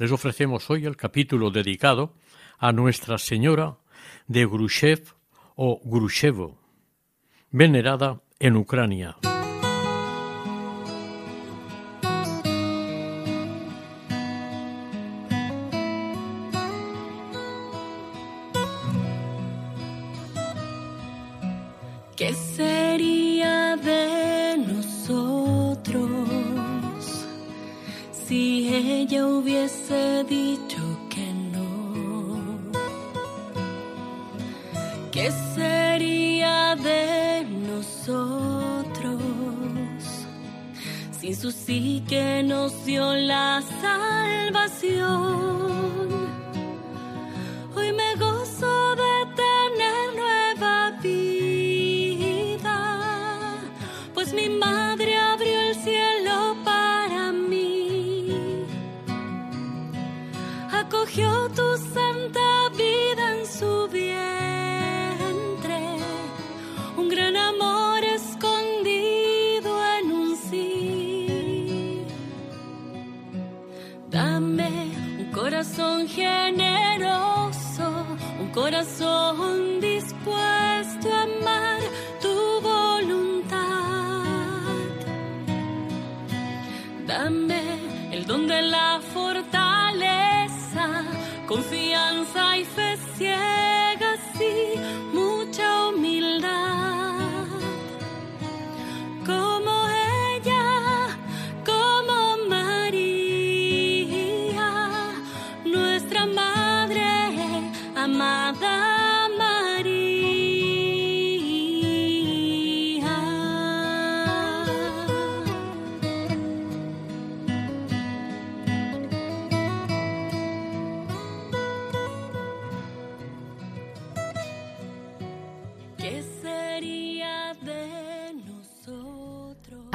Les ofrecemos hoy el capítulo dedicado a Nuestra Señora de Grushev o Grushevo, venerada en Ucrania.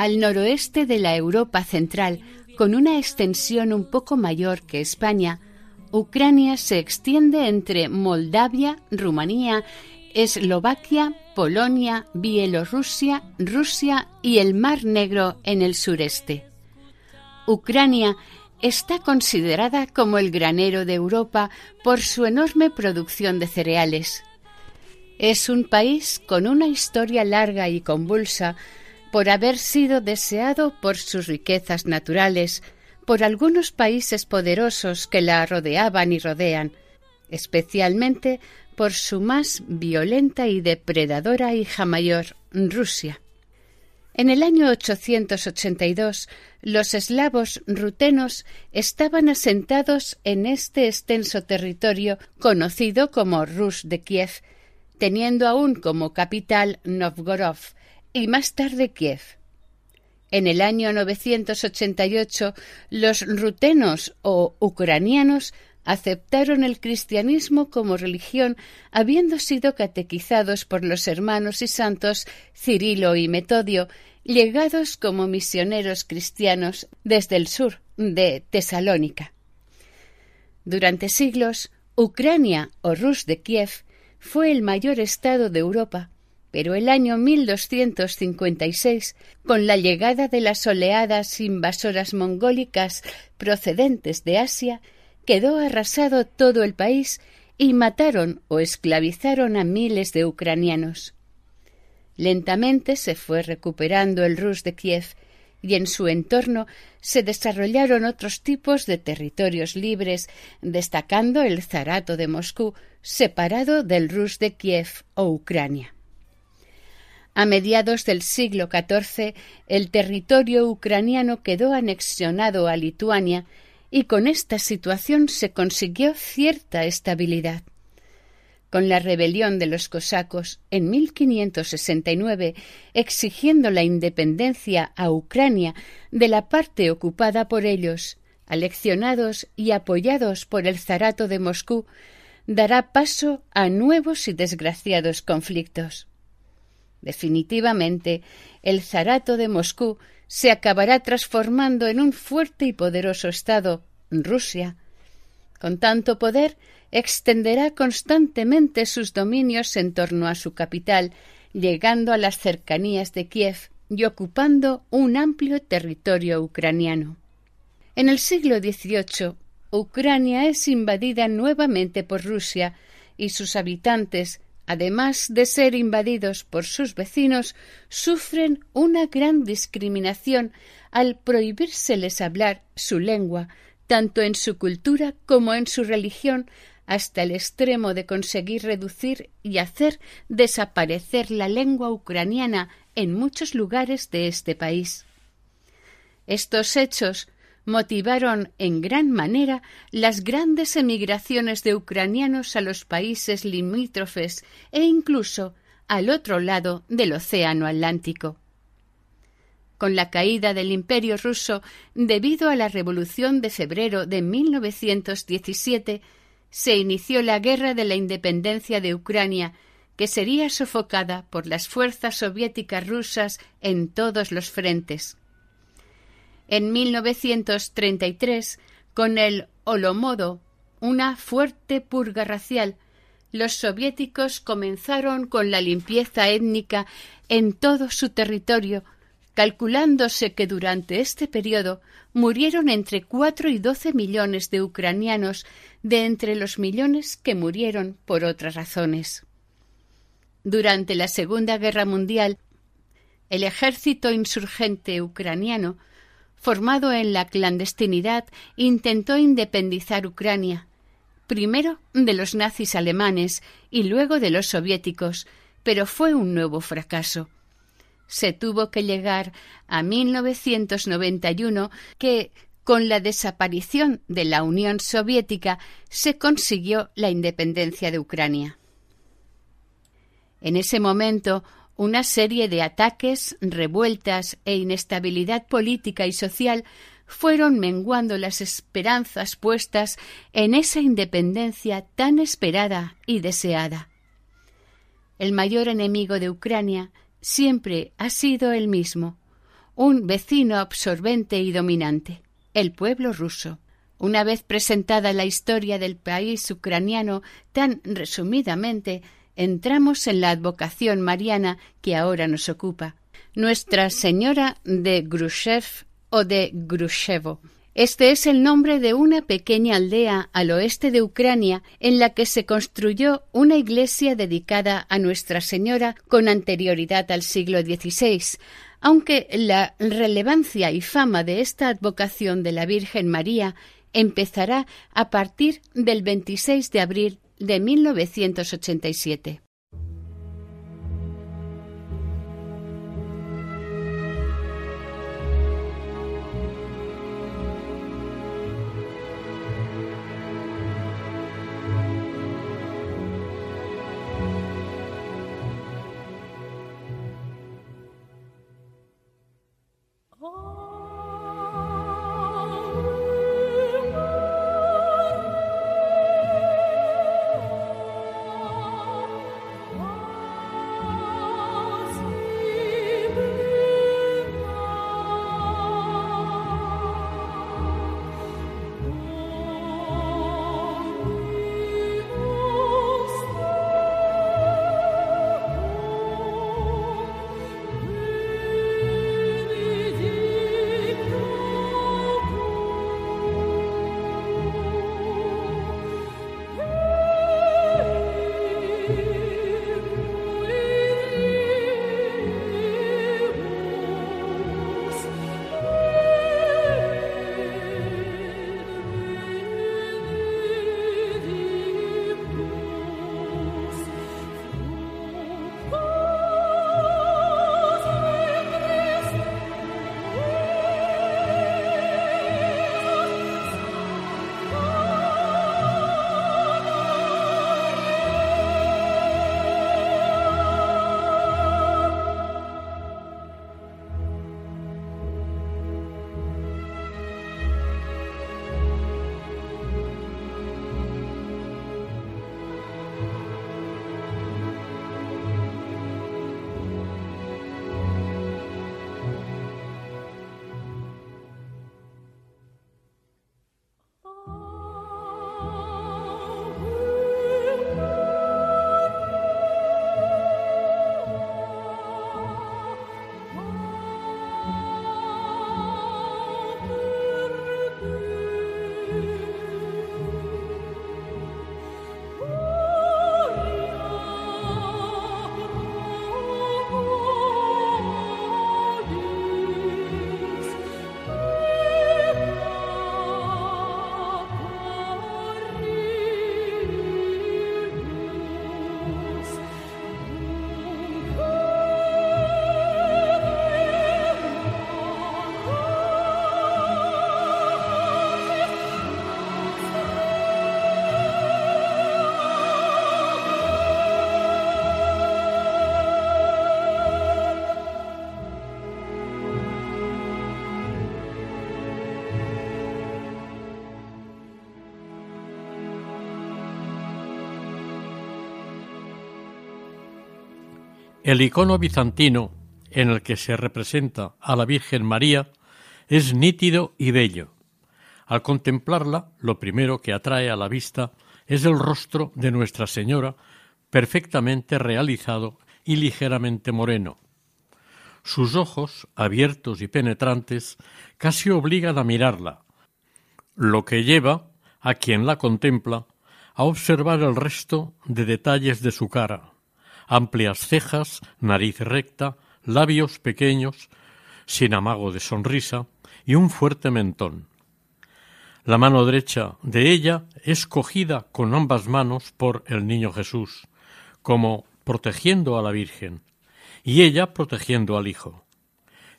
Al noroeste de la Europa central, con una extensión un poco mayor que España, Ucrania se extiende entre Moldavia, Rumanía, Eslovaquia, Polonia, Bielorrusia, Rusia y el Mar Negro en el sureste. Ucrania está considerada como el granero de Europa por su enorme producción de cereales. Es un país con una historia larga y convulsa por haber sido deseado por sus riquezas naturales, por algunos países poderosos que la rodeaban y rodean, especialmente por su más violenta y depredadora hija mayor, Rusia. En el año 882, los eslavos rutenos estaban asentados en este extenso territorio conocido como Rus de Kiev, teniendo aún como capital Novgorod y más tarde Kiev. En el año 988, los rutenos o ucranianos aceptaron el cristianismo como religión, habiendo sido catequizados por los hermanos y santos Cirilo y Metodio, llegados como misioneros cristianos desde el sur de Tesalónica. Durante siglos, Ucrania o Rus de Kiev fue el mayor estado de Europa, pero el año 1256, con la llegada de las oleadas invasoras mongólicas procedentes de Asia, quedó arrasado todo el país y mataron o esclavizaron a miles de ucranianos. Lentamente se fue recuperando el Rus de Kiev y en su entorno se desarrollaron otros tipos de territorios libres, destacando el zarato de Moscú, separado del Rus de Kiev o Ucrania. A mediados del siglo XIV, el territorio ucraniano quedó anexionado a Lituania y con esta situación se consiguió cierta estabilidad. con la rebelión de los cosacos en 1569, exigiendo la independencia a Ucrania de la parte ocupada por ellos, aleccionados y apoyados por el zarato de Moscú, dará paso a nuevos y desgraciados conflictos. Definitivamente, el zarato de Moscú se acabará transformando en un fuerte y poderoso Estado, Rusia. Con tanto poder, extenderá constantemente sus dominios en torno a su capital, llegando a las cercanías de Kiev y ocupando un amplio territorio ucraniano. En el siglo XVIII, Ucrania es invadida nuevamente por Rusia y sus habitantes, además de ser invadidos por sus vecinos, sufren una gran discriminación al prohibírseles hablar su lengua, tanto en su cultura como en su religión, hasta el extremo de conseguir reducir y hacer desaparecer la lengua ucraniana en muchos lugares de este país. Estos hechos motivaron en gran manera las grandes emigraciones de ucranianos a los países limítrofes e incluso al otro lado del Océano Atlántico. Con la caída del Imperio ruso debido a la Revolución de febrero de 1917, se inició la Guerra de la Independencia de Ucrania, que sería sofocada por las fuerzas soviéticas rusas en todos los frentes. En 1933, con el Holomodo, una fuerte purga racial, los soviéticos comenzaron con la limpieza étnica en todo su territorio, calculándose que durante este periodo murieron entre cuatro y doce millones de ucranianos de entre los millones que murieron por otras razones. Durante la Segunda Guerra Mundial, el ejército insurgente ucraniano formado en la clandestinidad, intentó independizar Ucrania, primero de los nazis alemanes y luego de los soviéticos, pero fue un nuevo fracaso. Se tuvo que llegar a 1991 que, con la desaparición de la Unión Soviética, se consiguió la independencia de Ucrania. En ese momento, una serie de ataques, revueltas e inestabilidad política y social fueron menguando las esperanzas puestas en esa independencia tan esperada y deseada. El mayor enemigo de Ucrania siempre ha sido el mismo, un vecino absorbente y dominante, el pueblo ruso. Una vez presentada la historia del país ucraniano tan resumidamente, entramos en la advocación mariana que ahora nos ocupa. Nuestra Señora de Grushev o de Grushevo. Este es el nombre de una pequeña aldea al oeste de Ucrania en la que se construyó una iglesia dedicada a Nuestra Señora con anterioridad al siglo XVI, aunque la relevancia y fama de esta advocación de la Virgen María empezará a partir del 26 de abril de 1987. El icono bizantino en el que se representa a la Virgen María es nítido y bello. Al contemplarla, lo primero que atrae a la vista es el rostro de Nuestra Señora, perfectamente realizado y ligeramente moreno. Sus ojos, abiertos y penetrantes, casi obligan a mirarla, lo que lleva a quien la contempla a observar el resto de detalles de su cara, amplias cejas, nariz recta, labios pequeños, sin amago de sonrisa, y un fuerte mentón. La mano derecha de ella es cogida con ambas manos por el niño Jesús, como protegiendo a la Virgen, y ella protegiendo al Hijo.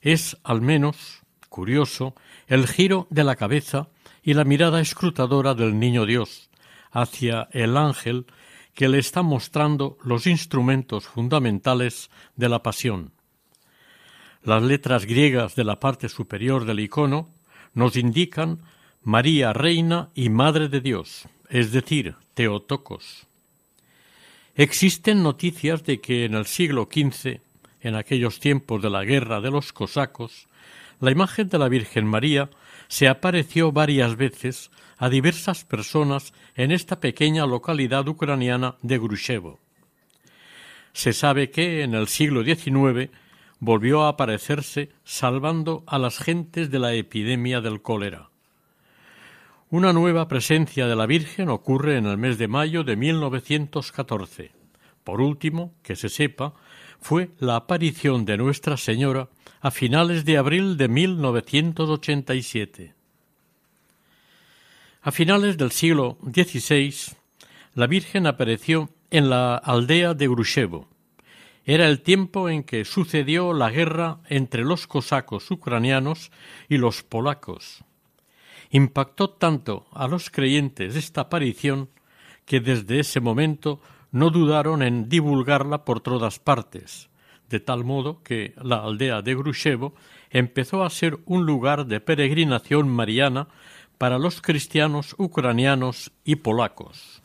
Es, al menos, curioso, el giro de la cabeza y la mirada escrutadora del niño Dios hacia el ángel que le está mostrando los instrumentos fundamentales de la pasión. Las letras griegas de la parte superior del icono nos indican María Reina y Madre de Dios, es decir, Teotocos. Existen noticias de que en el siglo XV, en aquellos tiempos de la guerra de los cosacos, la imagen de la Virgen María se apareció varias veces a diversas personas en esta pequeña localidad ucraniana de Grushevo. Se sabe que en el siglo XIX volvió a aparecerse salvando a las gentes de la epidemia del cólera. Una nueva presencia de la Virgen ocurre en el mes de mayo de 1914. Por último, que se sepa, fue la aparición de Nuestra Señora a finales de abril de 1987. A finales del siglo XVI, la Virgen apareció en la aldea de Grushevo. Era el tiempo en que sucedió la guerra entre los cosacos ucranianos y los polacos impactó tanto a los creyentes esta aparición que desde ese momento no dudaron en divulgarla por todas partes, de tal modo que la aldea de Grushevo empezó a ser un lugar de peregrinación mariana para los cristianos ucranianos y polacos.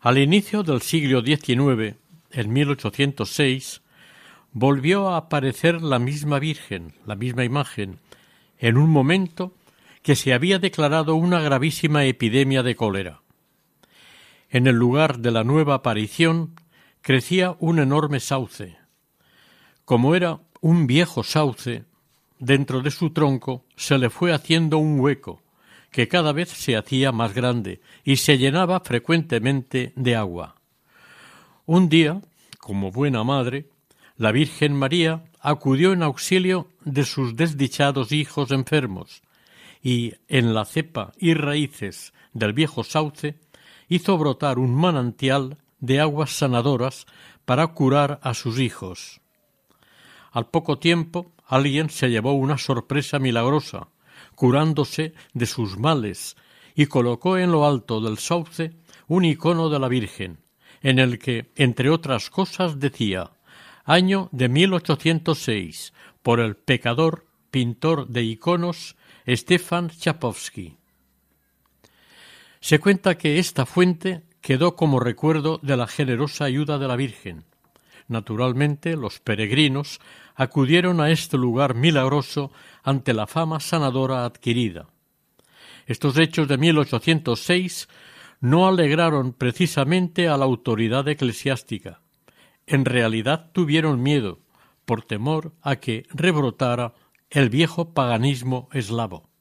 Al inicio del siglo XIX, en 1806, volvió a aparecer la misma Virgen, la misma imagen, en un momento que se había declarado una gravísima epidemia de cólera. En el lugar de la nueva aparición crecía un enorme sauce. Como era un viejo sauce, dentro de su tronco se le fue haciendo un hueco, que cada vez se hacía más grande y se llenaba frecuentemente de agua. Un día, como buena madre, la Virgen María acudió en auxilio de sus desdichados hijos enfermos, y en la cepa y raíces del viejo sauce hizo brotar un manantial de aguas sanadoras para curar a sus hijos. Al poco tiempo alguien se llevó una sorpresa milagrosa, curándose de sus males, y colocó en lo alto del sauce un icono de la Virgen, en el que, entre otras cosas, decía año de 1806, por el pecador, pintor de iconos Stefan Chapovsky. Se cuenta que esta fuente quedó como recuerdo de la generosa ayuda de la Virgen. Naturalmente, los peregrinos acudieron a este lugar milagroso ante la fama sanadora adquirida. Estos hechos de 1806 no alegraron precisamente a la autoridad eclesiástica. En realidad tuvieron miedo, por temor a que rebrotara el viejo paganismo eslavo.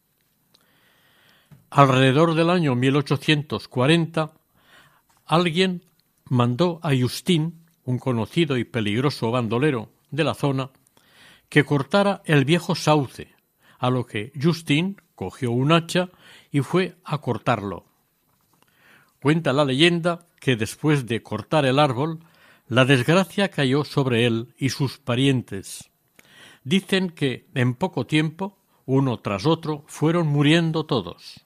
Alrededor del año 1840, alguien mandó a Justín, un conocido y peligroso bandolero de la zona, que cortara el viejo sauce, a lo que Justín cogió un hacha y fue a cortarlo. Cuenta la leyenda que después de cortar el árbol, la desgracia cayó sobre él y sus parientes, Dicen que en poco tiempo, uno tras otro, fueron muriendo todos.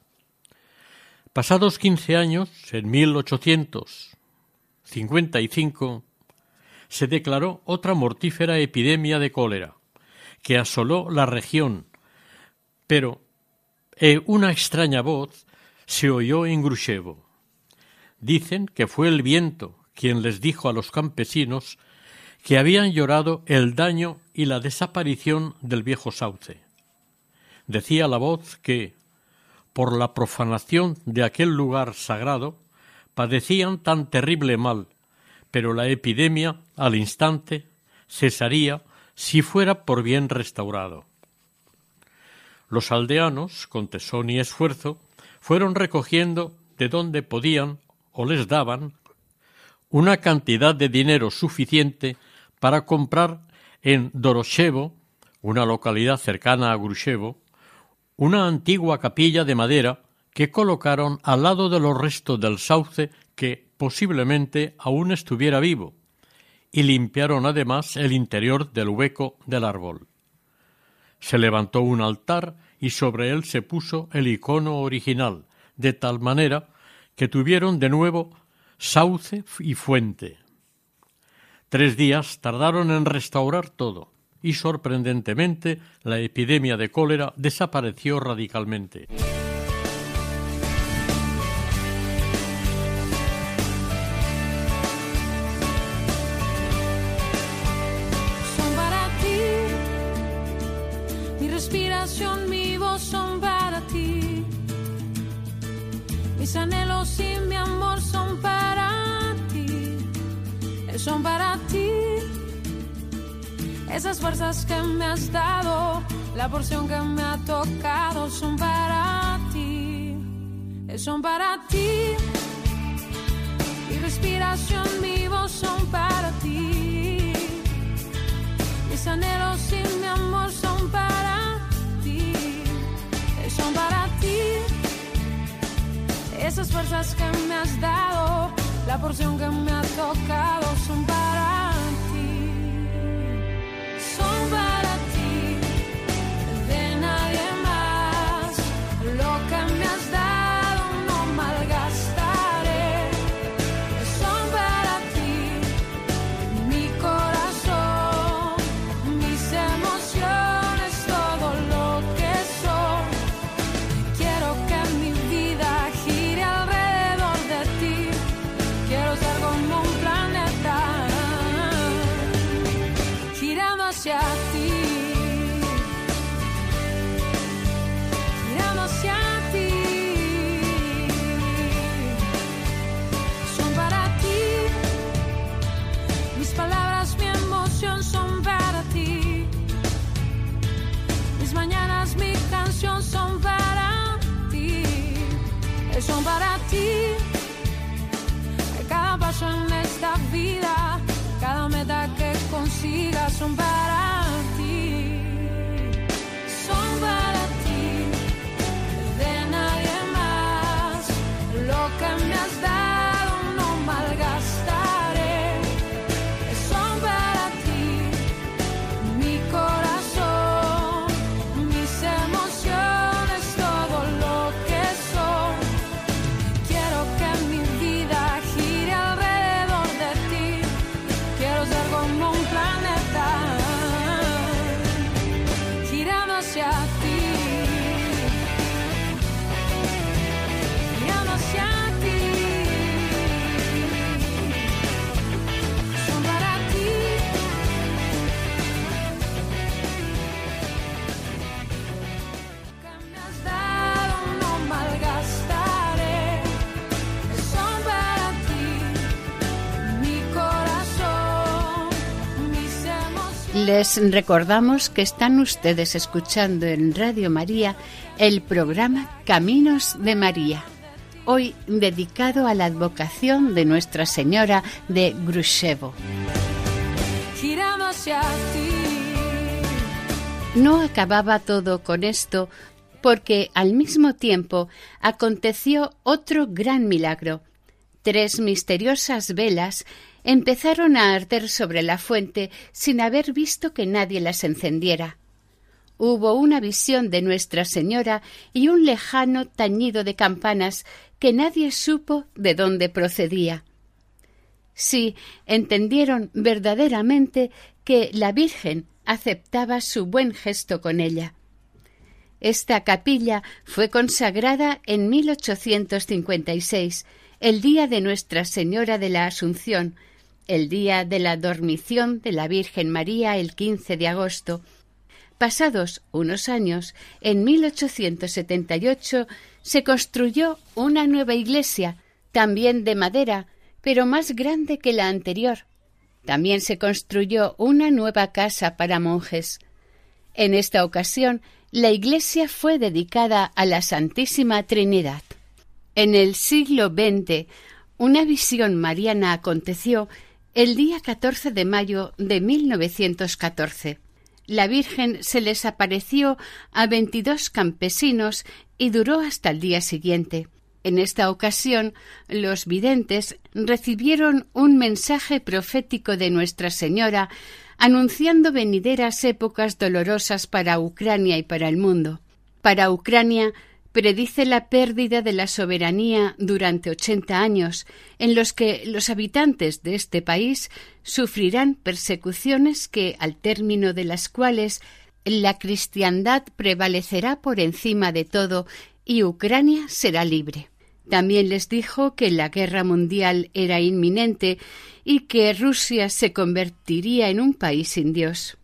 Pasados quince años, en 1855, se declaró otra mortífera epidemia de cólera, que asoló la región, pero eh, una extraña voz se oyó en Dicen que fue el viento quien les dijo a los campesinos que habían llorado el daño y la desaparición del viejo sauce. Decía la voz que, por la profanación de aquel lugar sagrado, padecían tan terrible mal, pero la epidemia, al instante, cesaría si fuera por bien restaurado. Los aldeanos, con tesón y esfuerzo, fueron recogiendo de donde podían o les daban una cantidad de dinero suficiente para comprar en Doroshevo, una localidad cercana a Grushevo, una antigua capilla de madera que colocaron al lado de los restos del sauce que posiblemente aún estuviera vivo, y limpiaron además el interior del hueco del árbol. Se levantó un altar y sobre él se puso el icono original, de tal manera que tuvieron de nuevo sauce y fuente. Tres días tardaron en restaurar todo, y sorprendentemente la epidemia de cólera desapareció radicalmente. Mis anhelos y mi amor son para ti. Son para ti. Esas fuerzas que me has dado, la porción que me ha tocado, son para ti. Son para ti. Mi respiración, mi voz son para ti. Mis anhelos y mi amor son para ti, son para ti. Esas fuerzas que me has dado, la porción que me ha tocado, son para ti, son consiga son para десятка Les recordamos que están ustedes escuchando en Radio María el programa Caminos de María, hoy dedicado a la advocación de Nuestra Señora de Grushevo. No acababa todo con esto porque al mismo tiempo aconteció otro gran milagro. Tres misteriosas velas empezaron a arder sobre la fuente sin haber visto que nadie las encendiera. Hubo una visión de Nuestra Señora y un lejano tañido de campanas que nadie supo de dónde procedía. Sí, entendieron verdaderamente que la Virgen aceptaba su buen gesto con ella. Esta capilla fue consagrada en 1856, el día de Nuestra Señora de la Asunción, el día de la dormición de la Virgen María el 15 de agosto. Pasados unos años, en 1878, se construyó una nueva iglesia, también de madera, pero más grande que la anterior. También se construyó una nueva casa para monjes. En esta ocasión, la iglesia fue dedicada a la Santísima Trinidad. En el siglo XX, una visión mariana aconteció el día 14 de mayo de 1914. La Virgen se les apareció a veintidós campesinos y duró hasta el día siguiente. En esta ocasión, los videntes recibieron un mensaje profético de Nuestra Señora anunciando venideras épocas dolorosas para Ucrania y para el mundo. Para Ucrania predice la pérdida de la soberanía durante ochenta años, en los que los habitantes de este país sufrirán persecuciones que, al término de las cuales la cristiandad prevalecerá por encima de todo y Ucrania será libre. También les dijo que la guerra mundial era inminente y que Rusia se convertiría en un país sin Dios.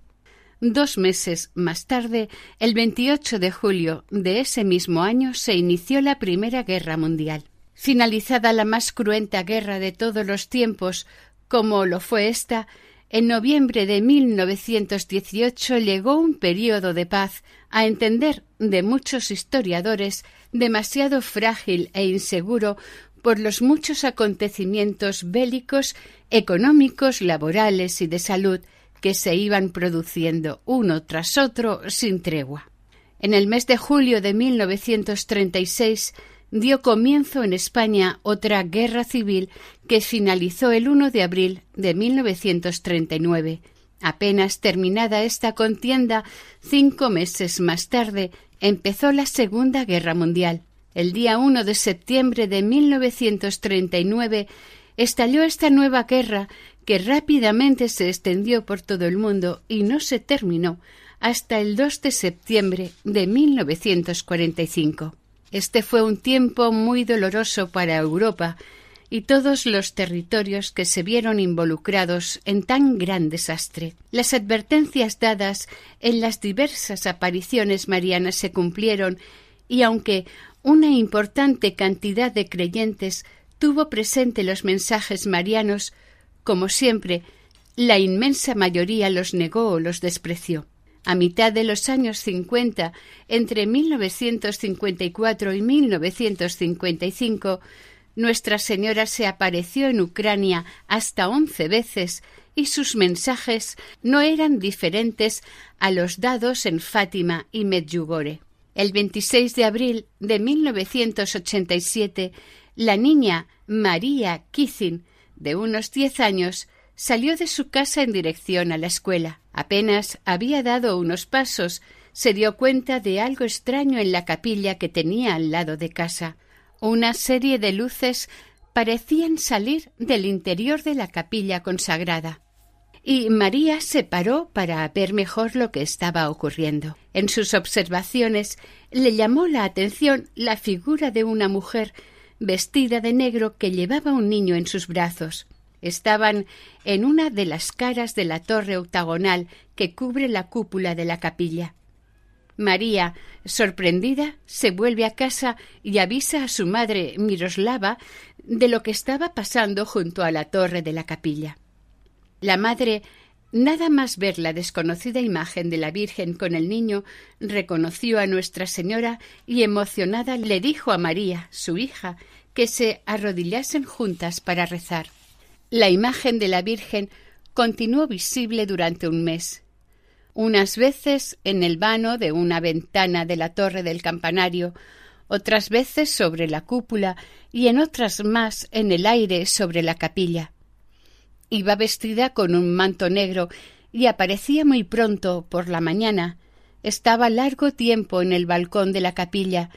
Dos meses más tarde, el 28 de julio de ese mismo año, se inició la Primera Guerra Mundial. Finalizada la más cruenta guerra de todos los tiempos, como lo fue esta, en noviembre de 1918 llegó un período de paz, a entender de muchos historiadores, demasiado frágil e inseguro por los muchos acontecimientos bélicos, económicos, laborales y de salud que se iban produciendo uno tras otro sin tregua. En el mes de julio de 1936 dio comienzo en España otra guerra civil que finalizó el 1 de abril de 1939. Apenas terminada esta contienda, cinco meses más tarde empezó la Segunda Guerra Mundial. El día 1 de septiembre de 1939 estalló esta nueva guerra que rápidamente se extendió por todo el mundo y no se terminó hasta el 2 de septiembre de 1945. Este fue un tiempo muy doloroso para Europa y todos los territorios que se vieron involucrados en tan gran desastre. Las advertencias dadas en las diversas apariciones marianas se cumplieron y aunque una importante cantidad de creyentes tuvo presente los mensajes marianos, como siempre, la inmensa mayoría los negó o los despreció. A mitad de los años 50, entre 1954 y 1955, Nuestra Señora se apareció en Ucrania hasta once veces y sus mensajes no eran diferentes a los dados en Fátima y Medjugorje. El 26 de abril de 1987, la niña María Kizin de unos diez años, salió de su casa en dirección a la escuela. Apenas había dado unos pasos, se dio cuenta de algo extraño en la capilla que tenía al lado de casa. Una serie de luces parecían salir del interior de la capilla consagrada. Y María se paró para ver mejor lo que estaba ocurriendo. En sus observaciones le llamó la atención la figura de una mujer vestida de negro que llevaba un niño en sus brazos. Estaban en una de las caras de la torre octagonal que cubre la cúpula de la capilla. María, sorprendida, se vuelve a casa y avisa a su madre Miroslava de lo que estaba pasando junto a la torre de la capilla. La madre, nada más ver la desconocida imagen de la Virgen con el niño, reconoció a Nuestra Señora y emocionada le dijo a María, su hija, que se arrodillasen juntas para rezar. La imagen de la Virgen continuó visible durante un mes. Unas veces en el vano de una ventana de la torre del campanario, otras veces sobre la cúpula y en otras más en el aire sobre la capilla. Iba vestida con un manto negro y aparecía muy pronto por la mañana. Estaba largo tiempo en el balcón de la capilla,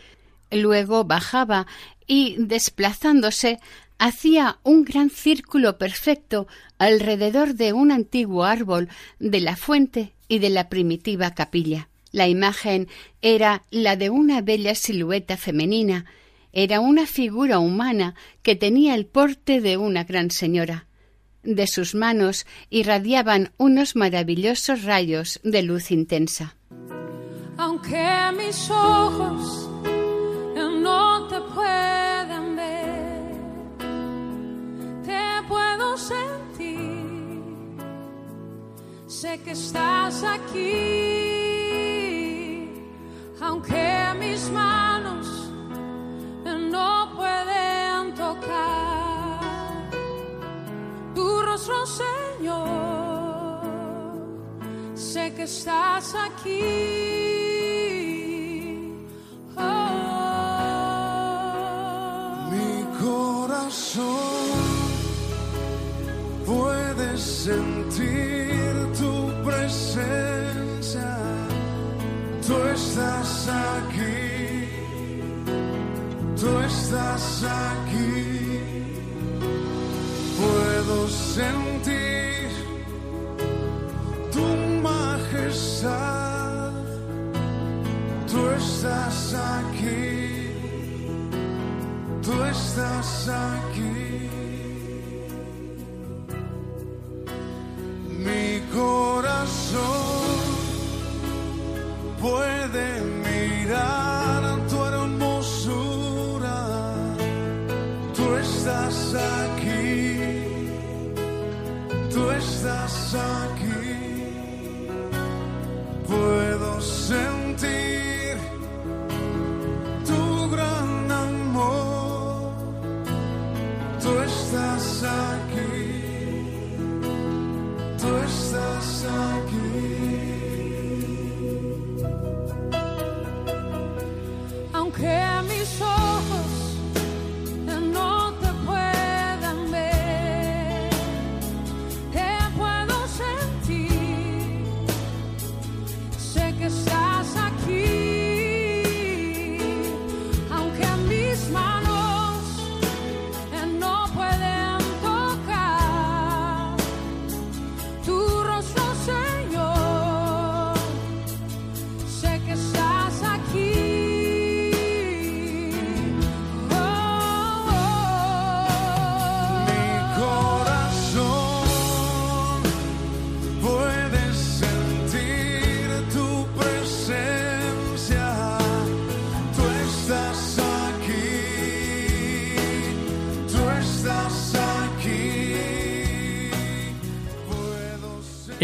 luego bajaba y, desplazándose, hacía un gran círculo perfecto alrededor de un antiguo árbol de la fuente y de la primitiva capilla. La imagen era la de una bella silueta femenina, era una figura humana que tenía el porte de una gran señora. De sus manos irradiaban unos maravillosos rayos de luz intensa. Aunque mis ojos no te puedan ver, te puedo sentir. Sé que estás aquí, estás aquí. puedes sentir tu presencia. Tú estás aquí,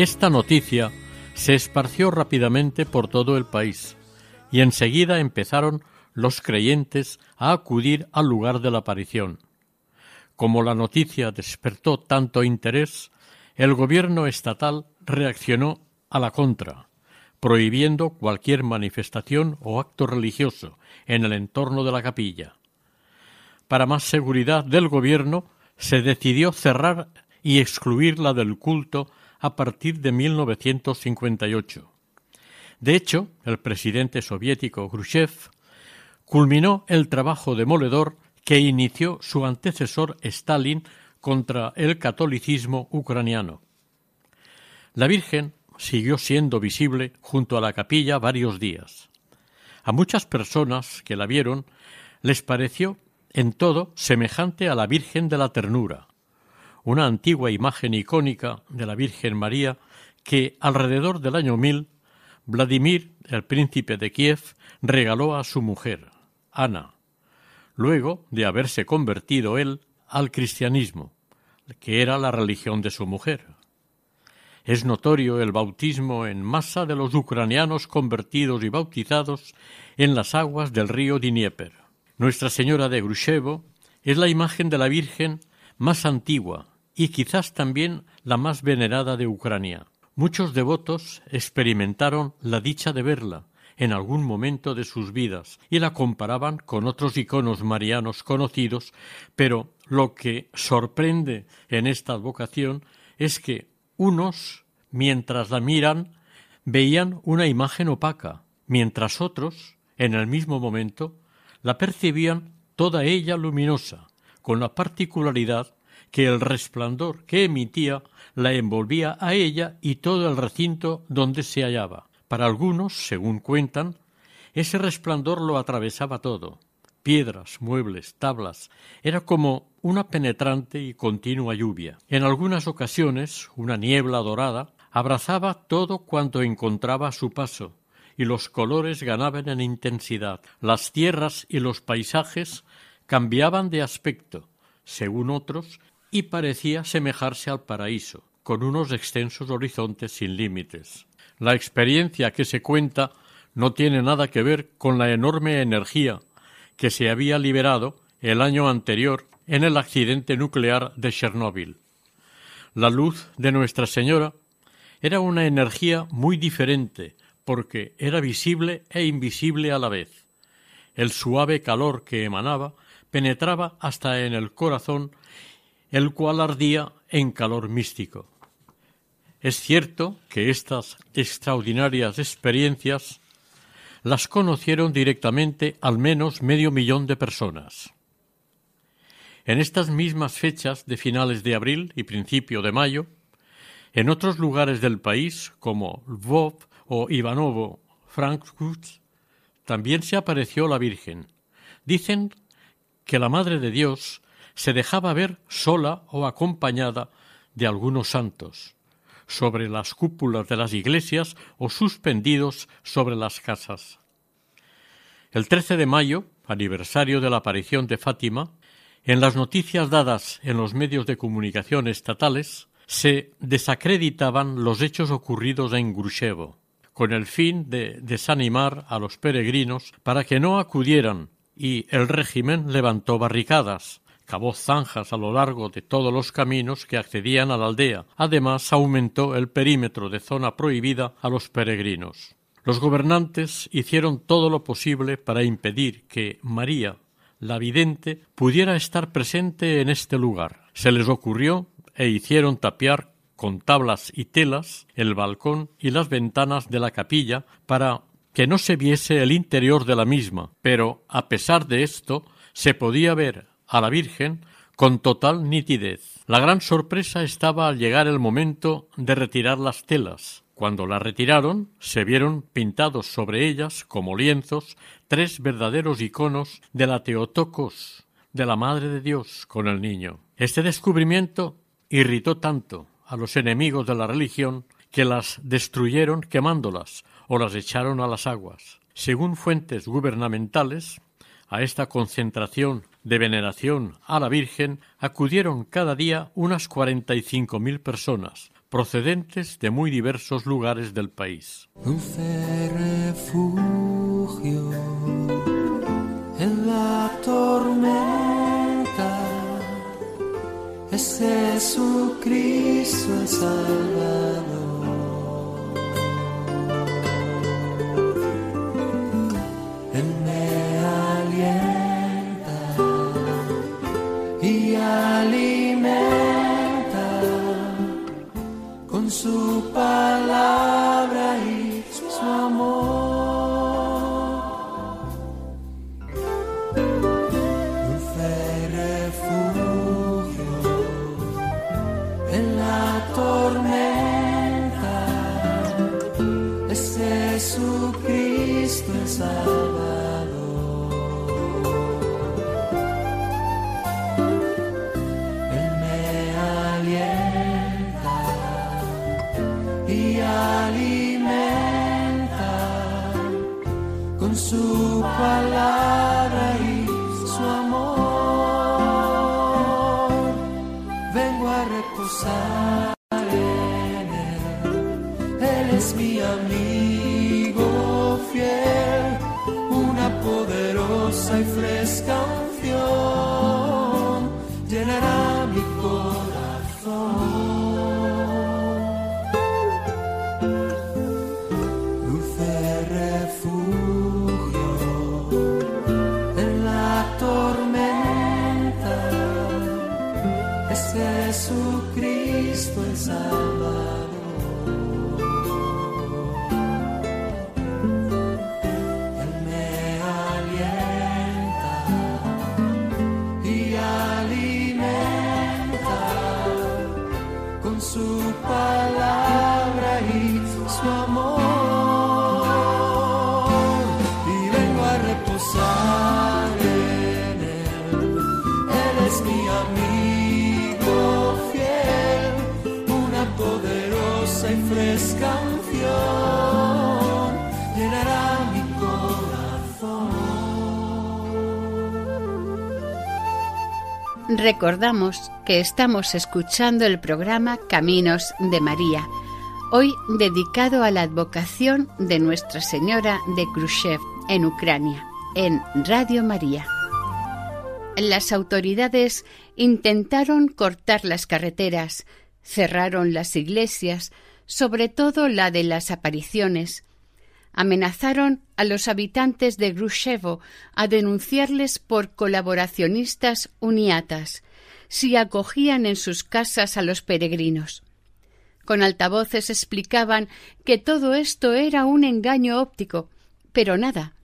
Esta noticia se esparció rápidamente por todo el país y enseguida empezaron los creyentes a acudir al lugar de la aparición. Como la noticia despertó tanto interés, el gobierno estatal reaccionó a la contra, prohibiendo cualquier manifestación o acto religioso en el entorno de la capilla. Para más seguridad del gobierno, se decidió cerrar y excluirla del culto a partir de 1958. De hecho, el presidente soviético Khrushchev culminó el trabajo demoledor que inició su antecesor Stalin contra el catolicismo ucraniano. La Virgen siguió siendo visible junto a la capilla varios días. A muchas personas que la vieron les pareció en todo semejante a la Virgen de la Ternura, una antigua imagen icónica de la Virgen María que alrededor del año 1000 Vladimir, el príncipe de Kiev, regaló a su mujer, Ana, luego de haberse convertido él al cristianismo, que era la religión de su mujer. Es notorio el bautismo en masa de los ucranianos convertidos y bautizados en las aguas del río Dnieper. Nuestra Señora de Grushevo es la imagen de la Virgen más antigua y quizás también la más venerada de Ucrania. Muchos devotos experimentaron la dicha de verla en algún momento de sus vidas y la comparaban con otros iconos marianos conocidos, pero lo que sorprende en esta advocación es que unos, mientras la miran, veían una imagen opaca, mientras otros, en el mismo momento, la percibían toda ella luminosa, con la particularidad que el resplandor que emitía la envolvía a ella y todo el recinto donde se hallaba. Para algunos, según cuentan, ese resplandor lo atravesaba todo, piedras, muebles, tablas, era como una penetrante y continua lluvia. En algunas ocasiones una niebla dorada abrazaba todo cuanto encontraba a su paso, y los colores ganaban en intensidad. Las tierras y los paisajes cambiaban de aspecto, según otros, y parecía semejarse al paraíso, con unos extensos horizontes sin límites. La experiencia que se cuenta no tiene nada que ver con la enorme energía que se había liberado el año anterior en el accidente nuclear de Chernóbil. La luz de Nuestra Señora era una energía muy diferente, porque era visible e invisible a la vez. El suave calor que emanaba penetraba hasta en el corazón, el cual ardía en calor místico. Es cierto que estas extraordinarias experiencias las conocieron directamente al menos medio millón de personas. En estas mismas fechas de finales de abril y principio de mayo, en otros lugares del país, como Lvov o Ivanovo, Frankfurt, también se apareció la Virgen. Dicen que la Madre de Dios se dejaba ver sola o acompañada de algunos santos, sobre las cúpulas de las iglesias o suspendidos sobre las casas. El 13 de mayo, aniversario de la aparición de Fátima, en las noticias dadas en los medios de comunicación estatales, se desacreditaban los hechos ocurridos en Gruchevo, con el fin de desanimar a los peregrinos para que no acudieran, y el régimen levantó barricadas, cavó zanjas a lo largo de todos los caminos que accedían a la aldea. Además, aumentó el perímetro de zona prohibida a los peregrinos. Los gobernantes hicieron todo lo posible para impedir que María, la vidente, pudiera estar presente en este lugar. Se les ocurrió e hicieron tapiar con tablas y telas el balcón y las ventanas de la capilla para que no se viese el interior de la misma, pero a pesar de esto se podía ver a la Virgen con total nitidez. La gran sorpresa estaba al llegar el momento de retirar las telas. Cuando las retiraron, se vieron pintados sobre ellas, como lienzos, tres verdaderos iconos de la Teotocos, de la Madre de Dios con el niño. Este descubrimiento irritó tanto a los enemigos de la religión que las destruyeron quemándolas o las echaron a las aguas. Según fuentes gubernamentales, a esta concentración de veneración a la Virgen acudieron cada día unas cuarenta y cinco mil personas, procedentes de muy diversos lugares del país. Refugio en la tormenta es Jesucristo el Salvador. Y alimenta con su palabra Recordamos que estamos escuchando el programa Caminos de María, hoy dedicado a la advocación de Nuestra Señora de Khrushchev en Ucrania, en Radio María. Las autoridades intentaron cortar las carreteras, cerraron las iglesias, sobre todo la de las apariciones, amenazaron a los habitantes de Grushevo a denunciarles por colaboracionistas uniatas si acogían en sus casas a los peregrinos. Con altavoces explicaban que todo esto era un engaño óptico, pero nada.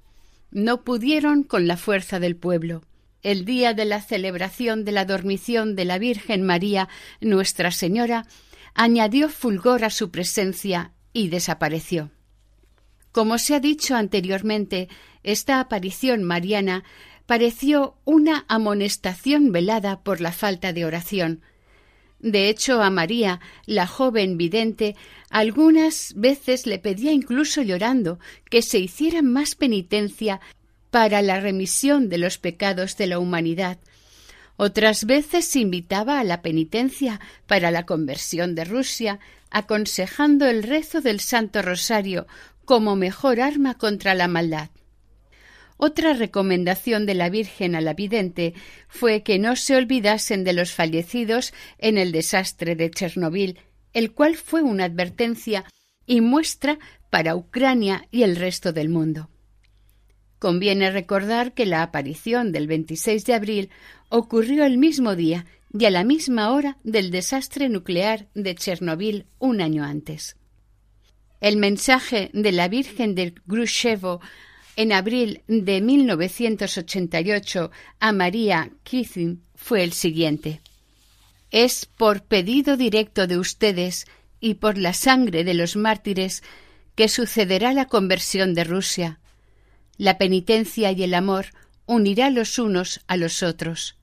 No pudieron con la fuerza del pueblo. El día de la celebración de la dormición de la Virgen María, Nuestra Señora, añadió fulgor a su presencia y desapareció. Como se ha dicho anteriormente, esta aparición mariana pareció una amonestación velada por la falta de oración. De hecho, a María, la joven vidente, algunas veces le pedía incluso llorando que se hiciera más penitencia para la remisión de los pecados de la humanidad. Otras veces invitaba a la penitencia para la conversión de Rusia, aconsejando el rezo del Santo Rosario como mejor arma contra la maldad. Otra recomendación de la Virgen a la vidente fue que no se olvidasen de los fallecidos en el desastre de Chernobyl, el cual fue una advertencia y muestra para Ucrania y el resto del mundo. Conviene recordar que la aparición del 26 de abril ocurrió el mismo día y a la misma hora del desastre nuclear de Chernobyl un año antes. El mensaje de la Virgen de Grushevo en abril de 1988 a María Kithin fue el siguiente. Es por pedido directo de ustedes y por la sangre de los mártires que sucederá la conversión de Rusia. La penitencia y el amor unirá los unos a los otros.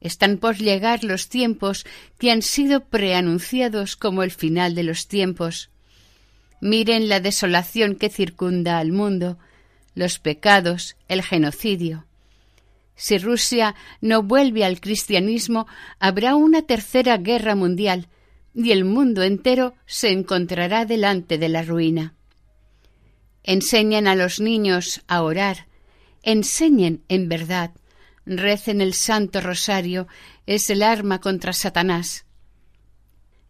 Están por llegar los tiempos que han sido preanunciados como el final de los tiempos. Miren la desolación que circunda al mundo, los pecados, el genocidio. Si Rusia no vuelve al cristianismo, habrá una tercera guerra mundial y el mundo entero se encontrará delante de la ruina. Enseñan a los niños a orar, enseñen en verdad, recen el Santo Rosario, es el arma contra Satanás.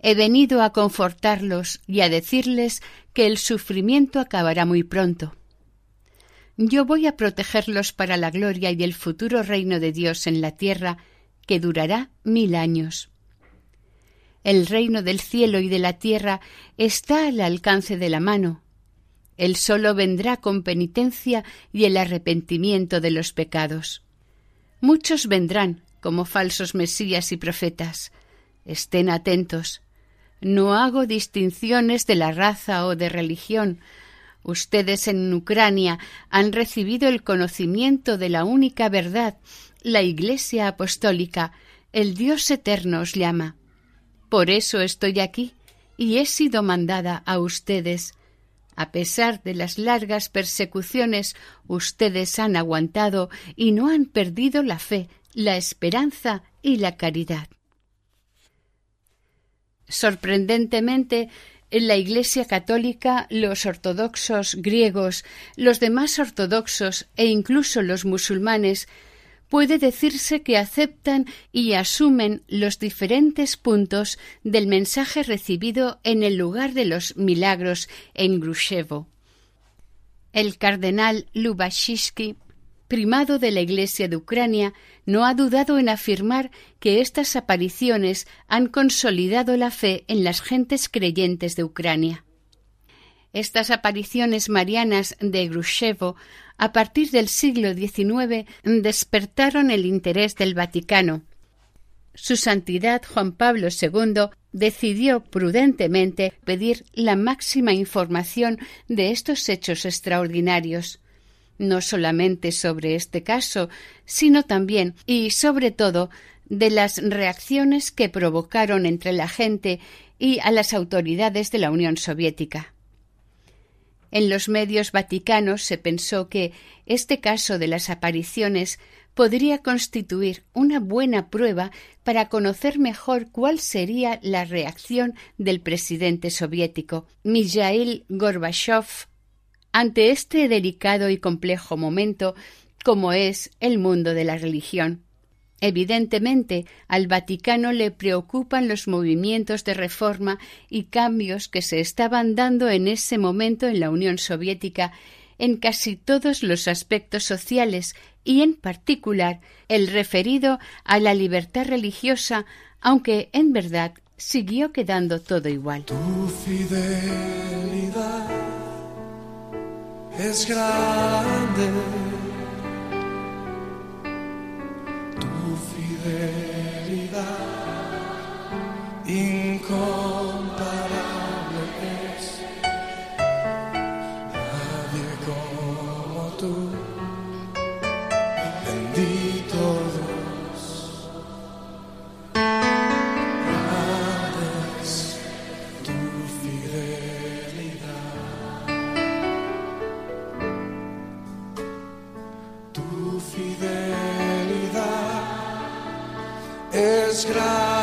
He venido a confortarlos y a decirles que el sufrimiento acabará muy pronto. Yo voy a protegerlos para la gloria y el futuro reino de Dios en la tierra, que durará mil años. El reino del cielo y de la tierra está al alcance de la mano. Él solo vendrá con penitencia y el arrepentimiento de los pecados. Muchos vendrán como falsos mesías y profetas. Estén atentos. No hago distinciones de la raza o de religión. Ustedes en Ucrania han recibido el conocimiento de la única verdad, la Iglesia Apostólica, el Dios eterno os llama. Por eso estoy aquí y he sido mandada a ustedes. A pesar de las largas persecuciones, ustedes han aguantado y no han perdido la fe, la esperanza y la caridad. Sorprendentemente, en la Iglesia católica, los ortodoxos griegos, los demás ortodoxos e incluso los musulmanes puede decirse que aceptan y asumen los diferentes puntos del mensaje recibido en el lugar de los milagros en Grushevo. El cardenal Lubashishky primado de la Iglesia de Ucrania, no ha dudado en afirmar que estas apariciones han consolidado la fe en las gentes creyentes de Ucrania. Estas apariciones marianas de Grushevo a partir del siglo XIX despertaron el interés del Vaticano. Su Santidad Juan Pablo II decidió prudentemente pedir la máxima información de estos hechos extraordinarios no solamente sobre este caso, sino también y sobre todo de las reacciones que provocaron entre la gente y a las autoridades de la Unión Soviética. En los medios vaticanos se pensó que este caso de las apariciones podría constituir una buena prueba para conocer mejor cuál sería la reacción del presidente soviético, Mikhail Gorbachev, ante este delicado y complejo momento como es el mundo de la religión. Evidentemente, al Vaticano le preocupan los movimientos de reforma y cambios que se estaban dando en ese momento en la Unión Soviética en casi todos los aspectos sociales y en particular el referido a la libertad religiosa, aunque en verdad siguió quedando todo igual. Es grande. Tu fidelidad es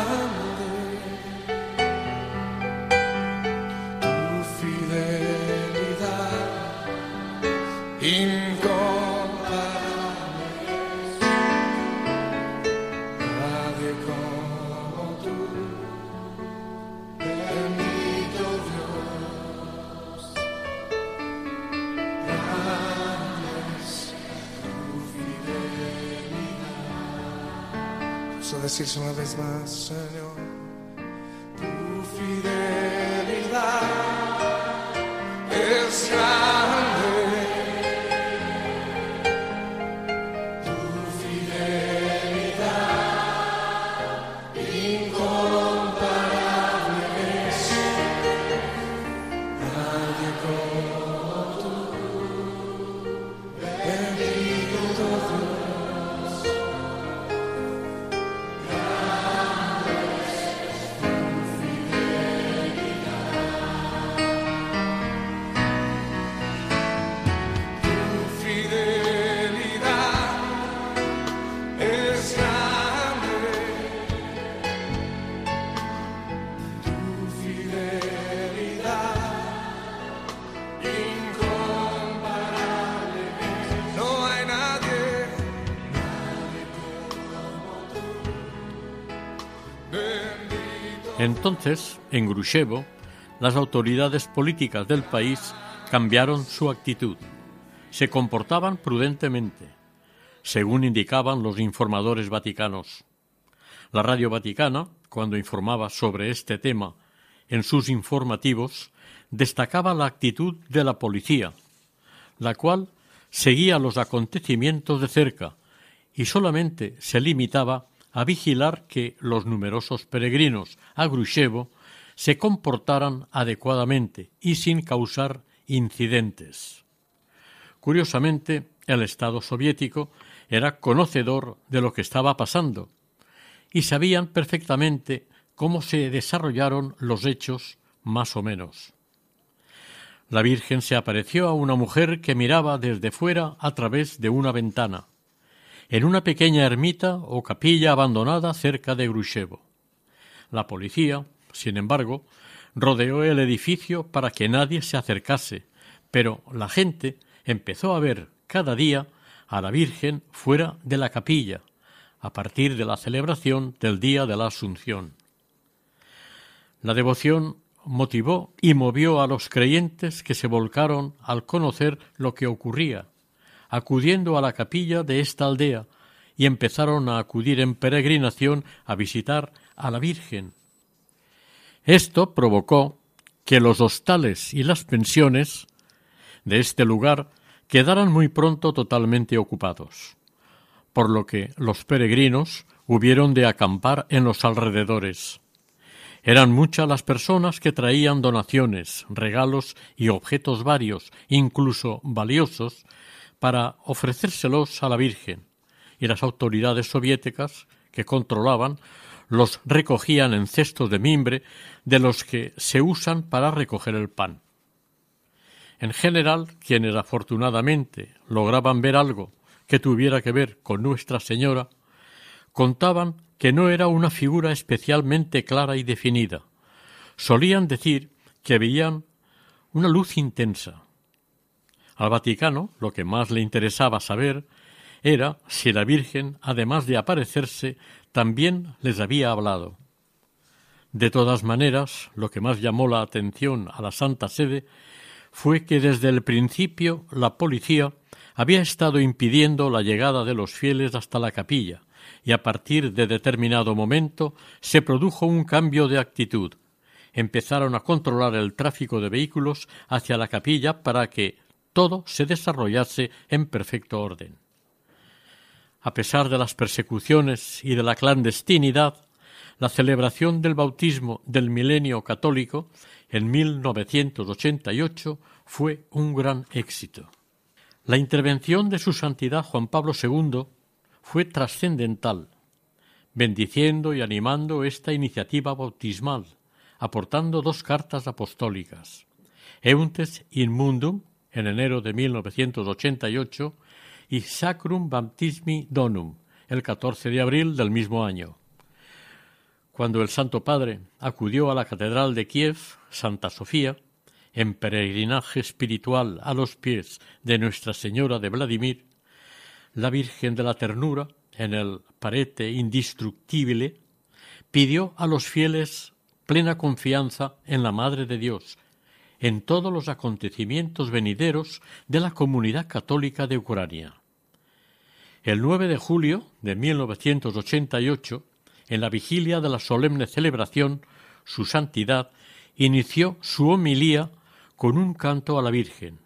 decirse una vez más, Señor. Tu fidelidad es grande. Entonces, en Grushevo, las autoridades políticas del país cambiaron su actitud. Se comportaban prudentemente, según indicaban los informadores vaticanos. La radio vaticana, cuando informaba sobre este tema en sus informativos, destacaba la actitud de la policía, la cual seguía los acontecimientos de cerca y solamente se limitaba a vigilar que los numerosos peregrinos a Grushevo se comportaran adecuadamente y sin causar incidentes. Curiosamente, el Estado soviético era conocedor de lo que estaba pasando y sabían perfectamente cómo se desarrollaron los hechos más o menos. La Virgen se apareció a una mujer que miraba desde fuera a través de una ventana, en una pequeña ermita o capilla abandonada cerca de Grushevo. La policía, sin embargo, rodeó el edificio para que nadie se acercase, pero la gente empezó a ver cada día a la Virgen fuera de la capilla, a partir de la celebración del Día de la Asunción. La devoción motivó y movió a los creyentes que se volcaron al conocer lo que ocurría, acudiendo a la capilla de esta aldea y empezaron a acudir en peregrinación a visitar a la Virgen. Esto provocó que los hostales y las pensiones de este lugar quedaran muy pronto totalmente ocupados, por lo que los peregrinos hubieron de acampar en los alrededores. Eran muchas las personas que traían donaciones, regalos y objetos varios, incluso valiosos, para ofrecérselos a la Virgen, y las autoridades soviéticas que controlaban los recogían en cestos de mimbre de los que se usan para recoger el pan. En general, quienes afortunadamente lograban ver algo que tuviera que ver con Nuestra Señora, contaban que no era una figura especialmente clara y definida. Solían decir que veían una luz intensa. Al Vaticano lo que más le interesaba saber era si la Virgen, además de aparecerse, también les había hablado. De todas maneras, lo que más llamó la atención a la Santa Sede fue que desde el principio la policía había estado impidiendo la llegada de los fieles hasta la capilla, y a partir de determinado momento se produjo un cambio de actitud. Empezaron a controlar el tráfico de vehículos hacia la capilla para que todo se desarrollase en perfecto orden. A pesar de las persecuciones y de la clandestinidad, la celebración del bautismo del milenio católico en 1988 fue un gran éxito. La intervención de su Santidad Juan Pablo II fue trascendental, bendiciendo y animando esta iniciativa bautismal, aportando dos cartas apostólicas, Euntes in Mundum, en enero de 1988, y Sacrum Baptismi Donum, el 14 de abril del mismo año. Cuando el Santo Padre acudió a la Catedral de Kiev, Santa Sofía, en peregrinaje espiritual a los pies de Nuestra Señora de Vladimir, la Virgen de la Ternura, en el parete indestructible, pidió a los fieles plena confianza en la Madre de Dios, en todos los acontecimientos venideros de la comunidad católica de Ucrania. El 9 de julio de 1988, en la vigilia de la solemne celebración, su santidad inició su homilía con un canto a la Virgen.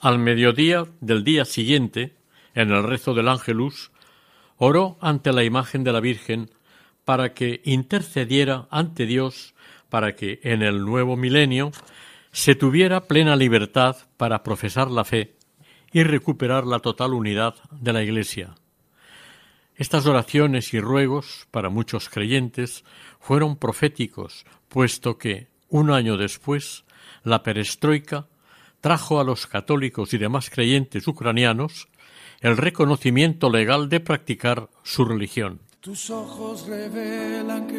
Al mediodía del día siguiente, en el rezo del Ángelus, oró ante la imagen de la Virgen para que intercediera ante Dios para que en el nuevo milenio se tuviera plena libertad para profesar la fe y recuperar la total unidad de la Iglesia. Estas oraciones y ruegos para muchos creyentes fueron proféticos, puesto que, un año después, la perestroika trajo a los católicos y demás creyentes ucranianos el reconocimiento legal de practicar su religión. Tus ojos revelan que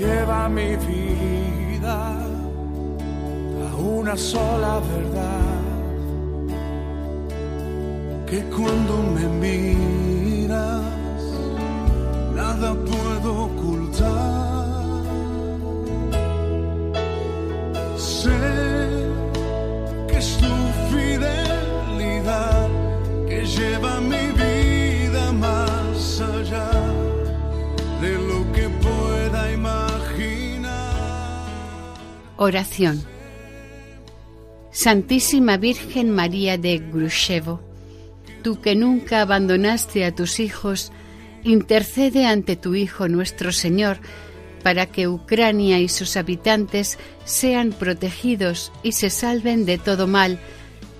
Lleva mi vida a una sola verdad, que cuando me miras, nada puedo ocultar. Oración. Santísima Virgen María de Grushevo, tú que nunca abandonaste a tus hijos, intercede ante tu Hijo nuestro Señor, para que Ucrania y sus habitantes sean protegidos y se salven de todo mal,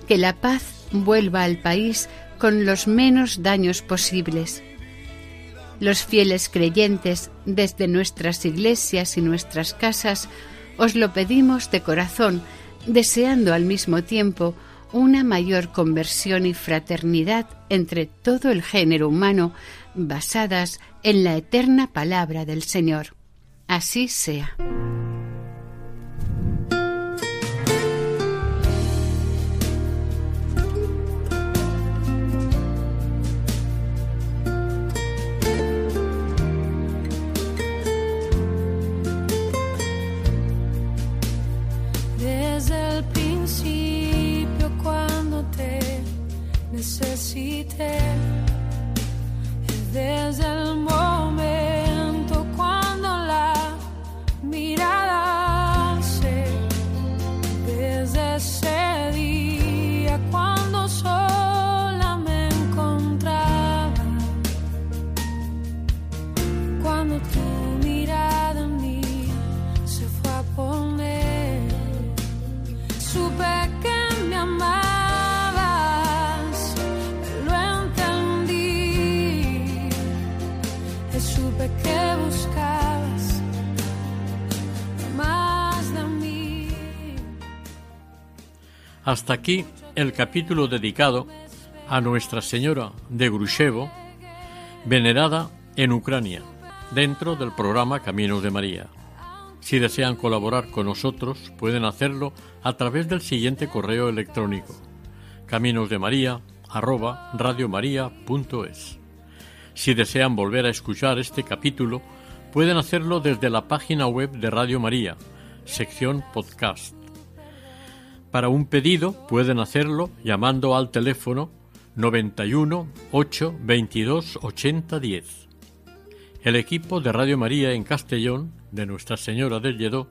que la paz vuelva al país con los menos daños posibles. Los fieles creyentes, desde nuestras iglesias y nuestras casas, os lo pedimos de corazón, deseando al mismo tiempo una mayor conversión y fraternidad entre todo el género humano, basadas en la eterna palabra del Señor. Así sea. Necesité, desde el momento cuando Hasta aquí el capítulo dedicado a Nuestra Señora de Grushevo, venerada en Ucrania, dentro del programa Caminos de María. Si desean colaborar con nosotros, pueden hacerlo a través del siguiente correo electrónico caminosdemaria@radiomaria.es. Si desean volver a escuchar este capítulo, pueden hacerlo desde la página web de Radio María, sección podcast. Para un pedido pueden hacerlo llamando al teléfono 91 8 22 80 10. El equipo de Radio María en Castellón, de Nuestra Señora del Lledó,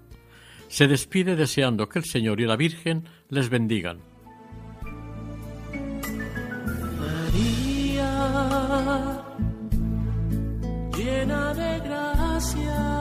se despide deseando que el Señor y la Virgen les bendigan. María, llena de gracia,